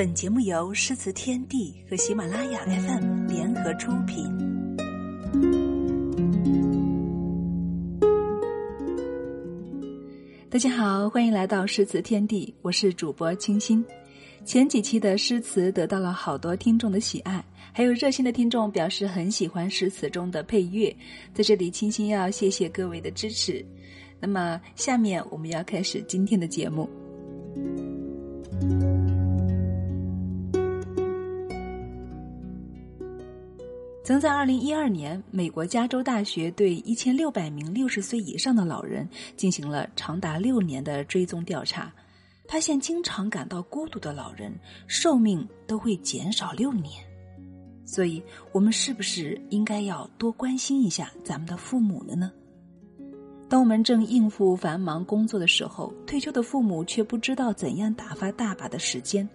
本节目由诗词天地和喜马拉雅 FM 联合出品。大家好，欢迎来到诗词天地，我是主播清新。前几期的诗词得到了好多听众的喜爱，还有热心的听众表示很喜欢诗词中的配乐，在这里清新要谢谢各位的支持。那么，下面我们要开始今天的节目。曾在二零一二年，美国加州大学对一千六百名六十岁以上的老人进行了长达六年的追踪调查，发现经常感到孤独的老人寿命都会减少六年。所以，我们是不是应该要多关心一下咱们的父母了呢？当我们正应付繁忙工作的时候，退休的父母却不知道怎样打发大把的时间。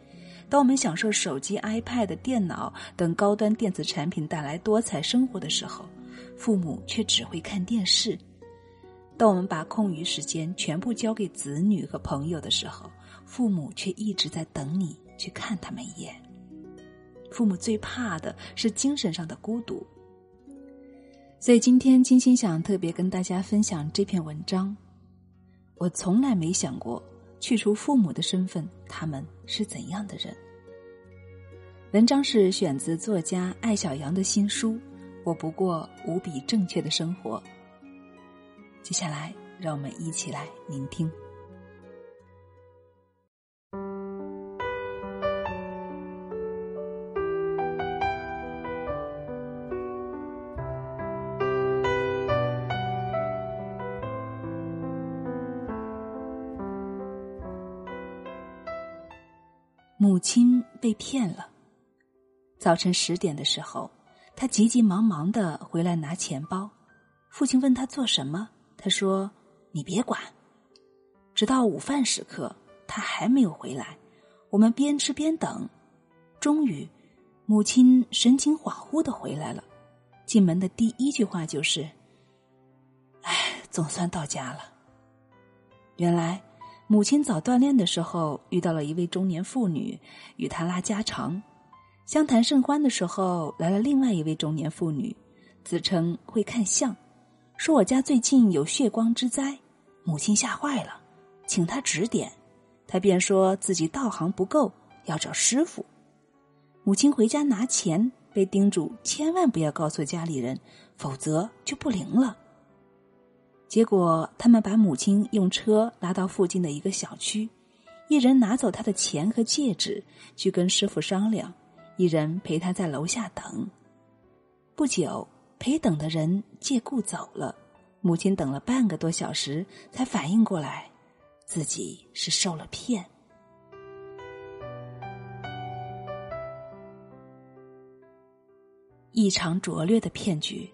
当我们享受手机、iPad、电脑等高端电子产品带来多彩生活的时候，父母却只会看电视；当我们把空余时间全部交给子女和朋友的时候，父母却一直在等你去看他们一眼。父母最怕的是精神上的孤独，所以今天金星想特别跟大家分享这篇文章。我从来没想过。去除父母的身份，他们是怎样的人？文章是选自作家艾小羊的新书《我不过无比正确的生活》。接下来，让我们一起来聆听。早晨十点的时候，他急急忙忙的回来拿钱包。父亲问他做什么，他说：“你别管。”直到午饭时刻，他还没有回来。我们边吃边等，终于，母亲神情恍惚的回来了。进门的第一句话就是：“哎，总算到家了。”原来。母亲早锻炼的时候，遇到了一位中年妇女，与她拉家常，相谈甚欢的时候，来了另外一位中年妇女，自称会看相，说我家最近有血光之灾，母亲吓坏了，请他指点，他便说自己道行不够，要找师傅。母亲回家拿钱，被叮嘱千万不要告诉家里人，否则就不灵了。结果，他们把母亲用车拉到附近的一个小区，一人拿走他的钱和戒指，去跟师傅商量；一人陪他在楼下等。不久，陪等的人借故走了，母亲等了半个多小时，才反应过来，自己是受了骗。一场拙劣的骗局，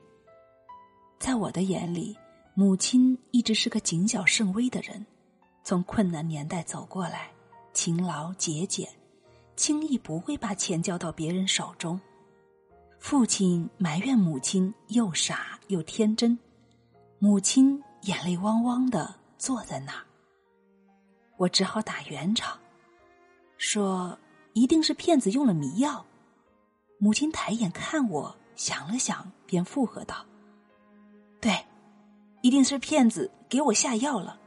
在我的眼里。母亲一直是个谨小慎微的人，从困难年代走过来，勤劳节俭，轻易不会把钱交到别人手中。父亲埋怨母亲又傻又天真，母亲眼泪汪汪的坐在那儿。我只好打圆场，说一定是骗子用了迷药。母亲抬眼看我，想了想，便附和道：“对。”一定是骗子给我下药了。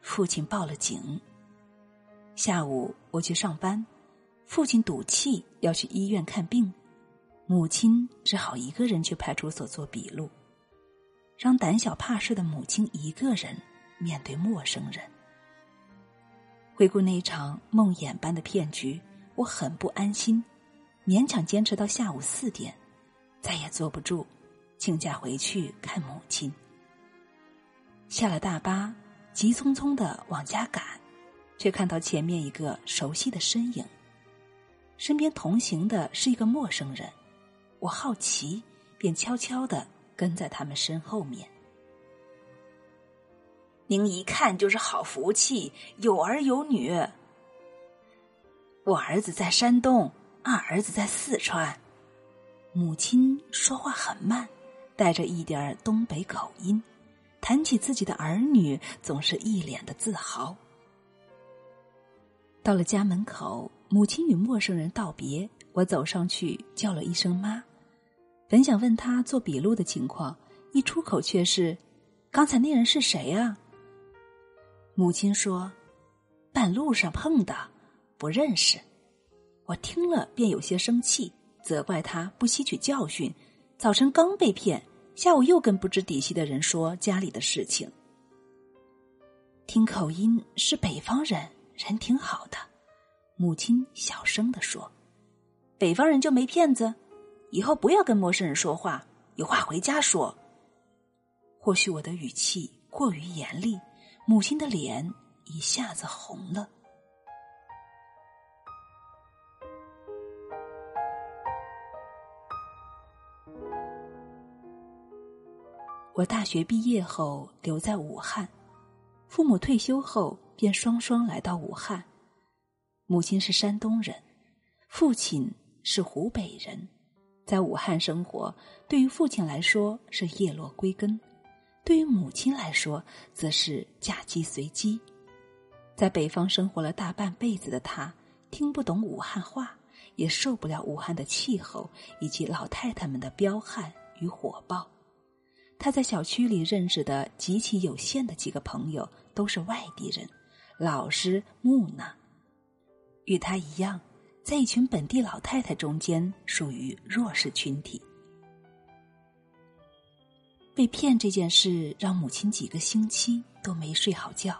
父亲报了警。下午我去上班，父亲赌气要去医院看病，母亲只好一个人去派出所做笔录，让胆小怕事的母亲一个人面对陌生人。回顾那场梦魇般的骗局，我很不安心，勉强坚持到下午四点，再也坐不住。请假回去看母亲。下了大巴，急匆匆的往家赶，却看到前面一个熟悉的身影。身边同行的是一个陌生人，我好奇，便悄悄的跟在他们身后面。您一看就是好福气，有儿有女。我儿子在山东，二儿子在四川。母亲说话很慢。带着一点东北口音，谈起自己的儿女，总是一脸的自豪。到了家门口，母亲与陌生人道别，我走上去叫了一声“妈”，本想问他做笔录的情况，一出口却是：“刚才那人是谁啊？”母亲说：“半路上碰的，不认识。”我听了便有些生气，责怪他不吸取教训。早晨刚被骗，下午又跟不知底细的人说家里的事情。听口音是北方人，人挺好的。母亲小声的说：“北方人就没骗子，以后不要跟陌生人说话，有话回家说。”或许我的语气过于严厉，母亲的脸一下子红了。我大学毕业后留在武汉，父母退休后便双双来到武汉。母亲是山东人，父亲是湖北人，在武汉生活对于父亲来说是叶落归根，对于母亲来说则是嫁鸡随鸡。在北方生活了大半辈子的他，听不懂武汉话，也受不了武汉的气候以及老太太们的彪悍与火爆。他在小区里认识的极其有限的几个朋友都是外地人，老实木讷。与他一样，在一群本地老太太中间属于弱势群体。被骗这件事让母亲几个星期都没睡好觉。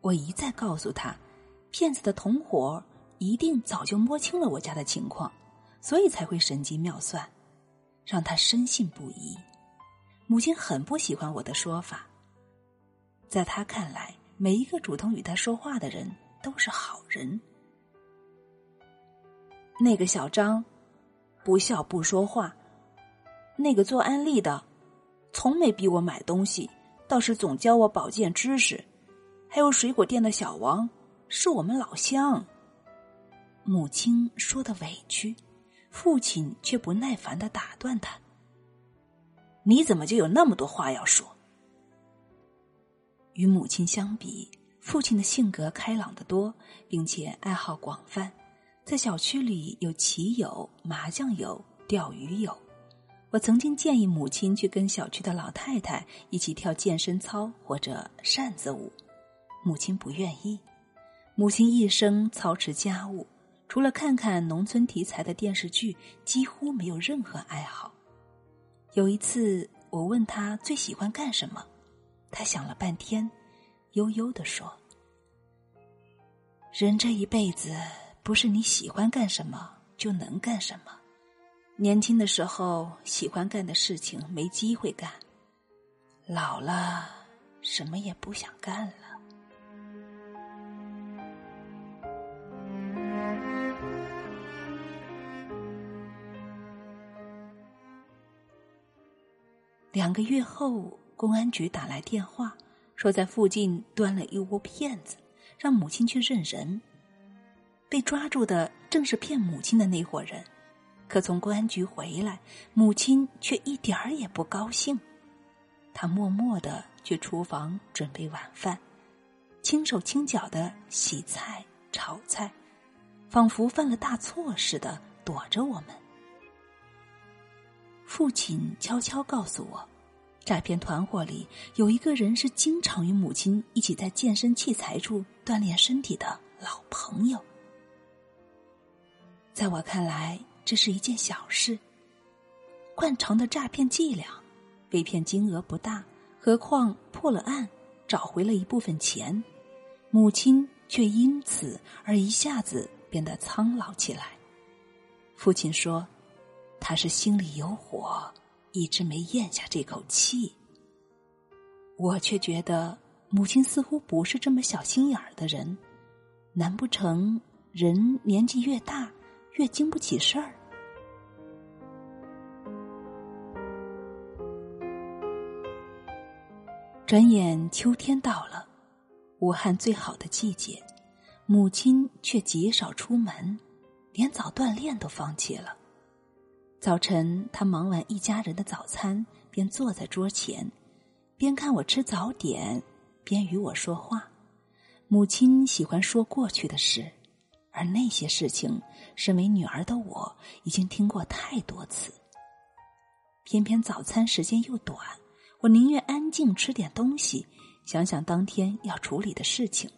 我一再告诉他，骗子的同伙一定早就摸清了我家的情况，所以才会神机妙算，让他深信不疑。母亲很不喜欢我的说法，在他看来，每一个主动与他说话的人都是好人。那个小张，不笑不说话；那个做安利的，从没逼我买东西，倒是总教我保健知识；还有水果店的小王，是我们老乡。母亲说的委屈，父亲却不耐烦的打断他。你怎么就有那么多话要说？与母亲相比，父亲的性格开朗的多，并且爱好广泛，在小区里有棋友、麻将友、钓鱼友。我曾经建议母亲去跟小区的老太太一起跳健身操或者扇子舞，母亲不愿意。母亲一生操持家务，除了看看农村题材的电视剧，几乎没有任何爱好。有一次，我问他最喜欢干什么，他想了半天，悠悠的说：“人这一辈子，不是你喜欢干什么就能干什么。年轻的时候喜欢干的事情没机会干，老了什么也不想干了。”两个月后，公安局打来电话，说在附近端了一窝骗子，让母亲去认人。被抓住的正是骗母亲的那伙人，可从公安局回来，母亲却一点儿也不高兴。她默默的去厨房准备晚饭，轻手轻脚的洗菜炒菜，仿佛犯了大错似的躲着我们。父亲悄悄告诉我，诈骗团伙里有一个人是经常与母亲一起在健身器材处锻炼身体的老朋友。在我看来，这是一件小事。惯常的诈骗伎俩，被骗金额不大，何况破了案，找回了一部分钱，母亲却因此而一下子变得苍老起来。父亲说。他是心里有火，一直没咽下这口气。我却觉得母亲似乎不是这么小心眼儿的人，难不成人年纪越大越经不起事儿？转眼秋天到了，武汉最好的季节，母亲却极少出门，连早锻炼都放弃了。早晨，他忙完一家人的早餐，便坐在桌前，边看我吃早点，边与我说话。母亲喜欢说过去的事，而那些事情，身为女儿的我已经听过太多次。偏偏早餐时间又短，我宁愿安静吃点东西，想想当天要处理的事情。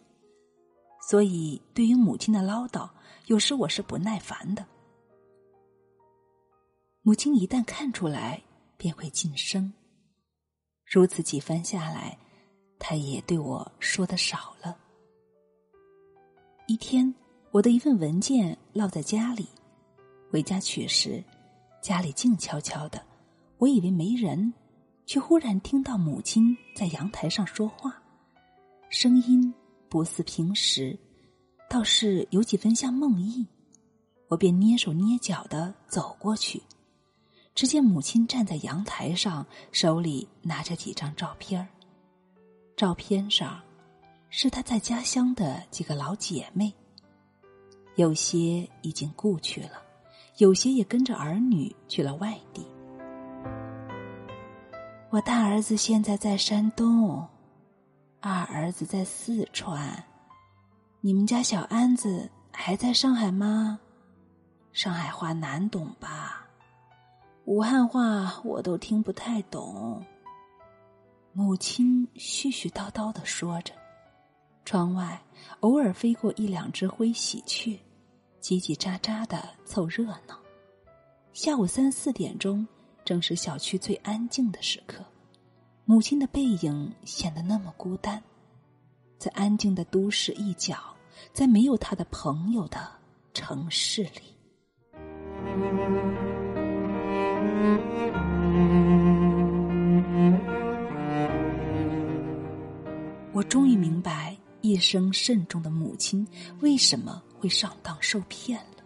所以，对于母亲的唠叨，有时我是不耐烦的。母亲一旦看出来，便会噤声。如此几番下来，她也对我说的少了。一天。我的一份文件落在家里，回家取时，家里静悄悄的，我以为没人，却忽然听到母亲在阳台上说话，声音不似平时，倒是有几分像梦呓。我便蹑手蹑脚的走过去，只见母亲站在阳台上，手里拿着几张照片照片上是她在家乡的几个老姐妹。有些已经故去了，有些也跟着儿女去了外地。我大儿子现在在山东，二儿子在四川，你们家小安子还在上海吗？上海话难懂吧？武汉话我都听不太懂。母亲絮絮叨叨的说着。窗外偶尔飞过一两只灰喜鹊，叽叽喳喳的凑热闹。下午三四点钟，正是小区最安静的时刻，母亲的背影显得那么孤单，在安静的都市一角，在没有他的朋友的城市里。我终于明白。一生慎重的母亲为什么会上当受骗了？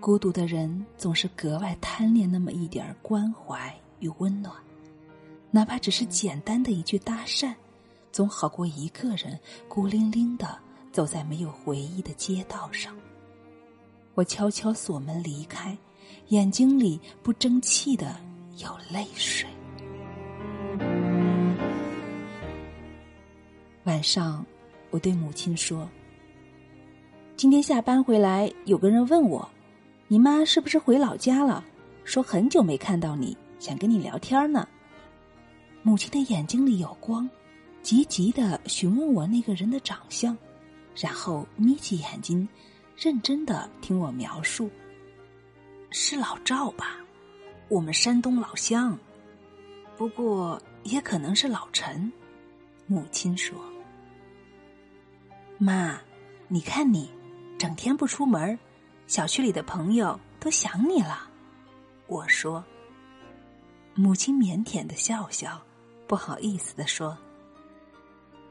孤独的人总是格外贪恋那么一点关怀与温暖，哪怕只是简单的一句搭讪，总好过一个人孤零零的走在没有回忆的街道上。我悄悄锁门离开，眼睛里不争气的有泪水。晚上，我对母亲说：“今天下班回来，有个人问我，你妈是不是回老家了？说很久没看到你，想跟你聊天呢。”母亲的眼睛里有光，急急的询问我那个人的长相，然后眯起眼睛，认真的听我描述：“是老赵吧？我们山东老乡。不过也可能是老陈。”母亲说。妈，你看你，整天不出门，小区里的朋友都想你了。我说。母亲腼腆的笑笑，不好意思的说：“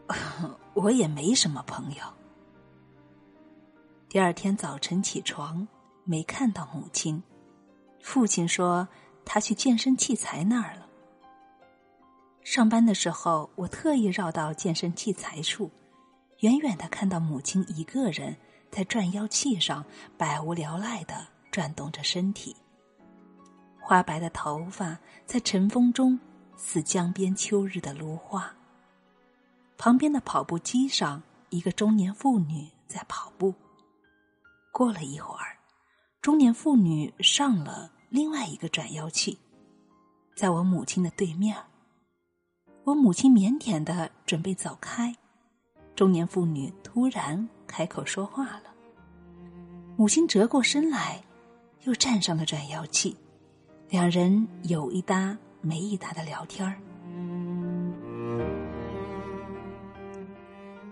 我也没什么朋友。”第二天早晨起床，没看到母亲，父亲说他去健身器材那儿了。上班的时候，我特意绕到健身器材处。远远的看到母亲一个人在转腰器上百无聊赖的转动着身体，花白的头发在晨风中似江边秋日的芦花。旁边的跑步机上，一个中年妇女在跑步。过了一会儿，中年妇女上了另外一个转腰器，在我母亲的对面。我母亲腼腆的准备走开。中年妇女突然开口说话了，母亲折过身来，又站上了转腰器，两人有一搭没一搭的聊天儿。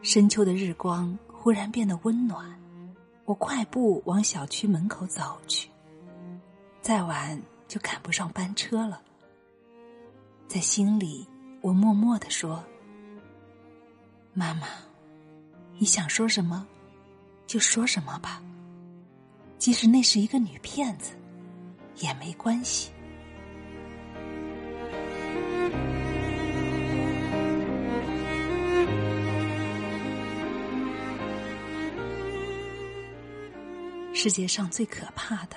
深秋的日光忽然变得温暖，我快步往小区门口走去，再晚就赶不上班车了。在心里，我默默的说：“妈妈。”你想说什么，就说什么吧。即使那是一个女骗子，也没关系。世界上最可怕的，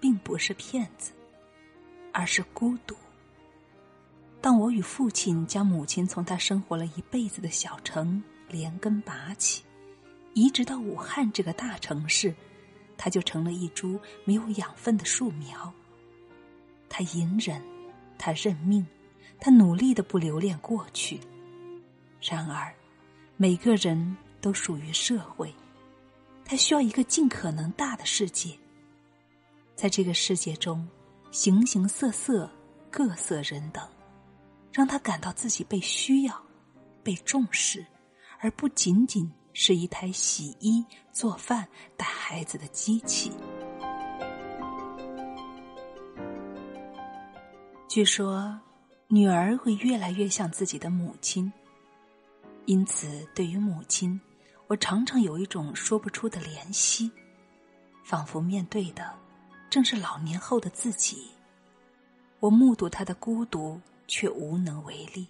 并不是骗子，而是孤独。当我与父亲将母亲从他生活了一辈子的小城。连根拔起，移植到武汉这个大城市，他就成了一株没有养分的树苗。他隐忍，他认命，他努力的不留恋过去。然而，每个人都属于社会，他需要一个尽可能大的世界。在这个世界中，形形色色、各色人等，让他感到自己被需要、被重视，而不仅仅是一台洗衣、做饭、带孩子的机器。据说，女儿会越来越像自己的母亲。因此，对于母亲，我常常有一种说不出的怜惜，仿佛面对的正是老年后的自己。我目睹他的孤独，却无能为力，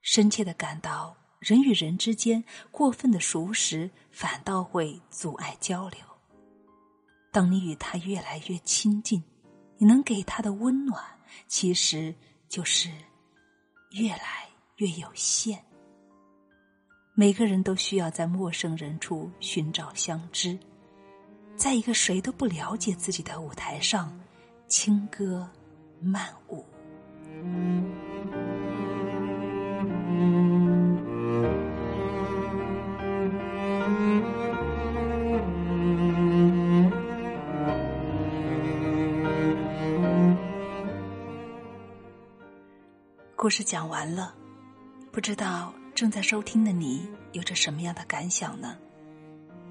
深切的感到人与人之间过分的熟识，反倒会阻碍交流。当你与他越来越亲近，你能给他的温暖，其实就是越来越有限。每个人都需要在陌生人处寻找相知，在一个谁都不了解自己的舞台上，轻歌曼舞。故事讲完了，不知道。正在收听的你有着什么样的感想呢？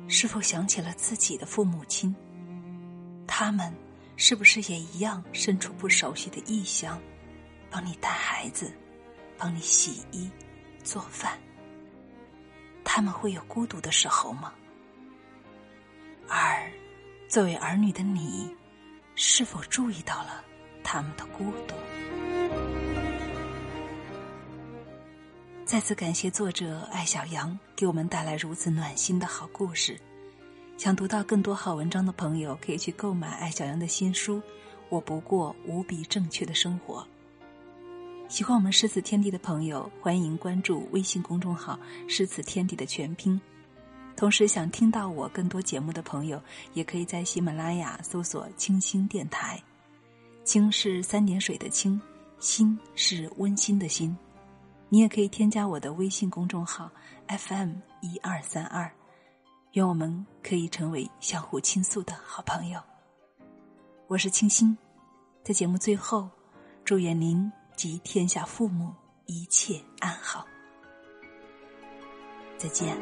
是否想起了自己的父母亲？他们是不是也一样身处不熟悉的异乡，帮你带孩子，帮你洗衣做饭？他们会有孤独的时候吗？而作为儿女的你，是否注意到了他们的孤独？再次感谢作者艾小羊给我们带来如此暖心的好故事。想读到更多好文章的朋友，可以去购买艾小羊的新书《我不过无比正确的生活》。喜欢我们诗词天地的朋友，欢迎关注微信公众号“诗词天地”的全拼。同时，想听到我更多节目的朋友，也可以在喜马拉雅搜索“清新电台”。清是三点水的清，心是温馨的心。你也可以添加我的微信公众号 FM 一二三二，愿我们可以成为相互倾诉的好朋友。我是清新，在节目最后，祝愿您及天下父母一切安好。再见。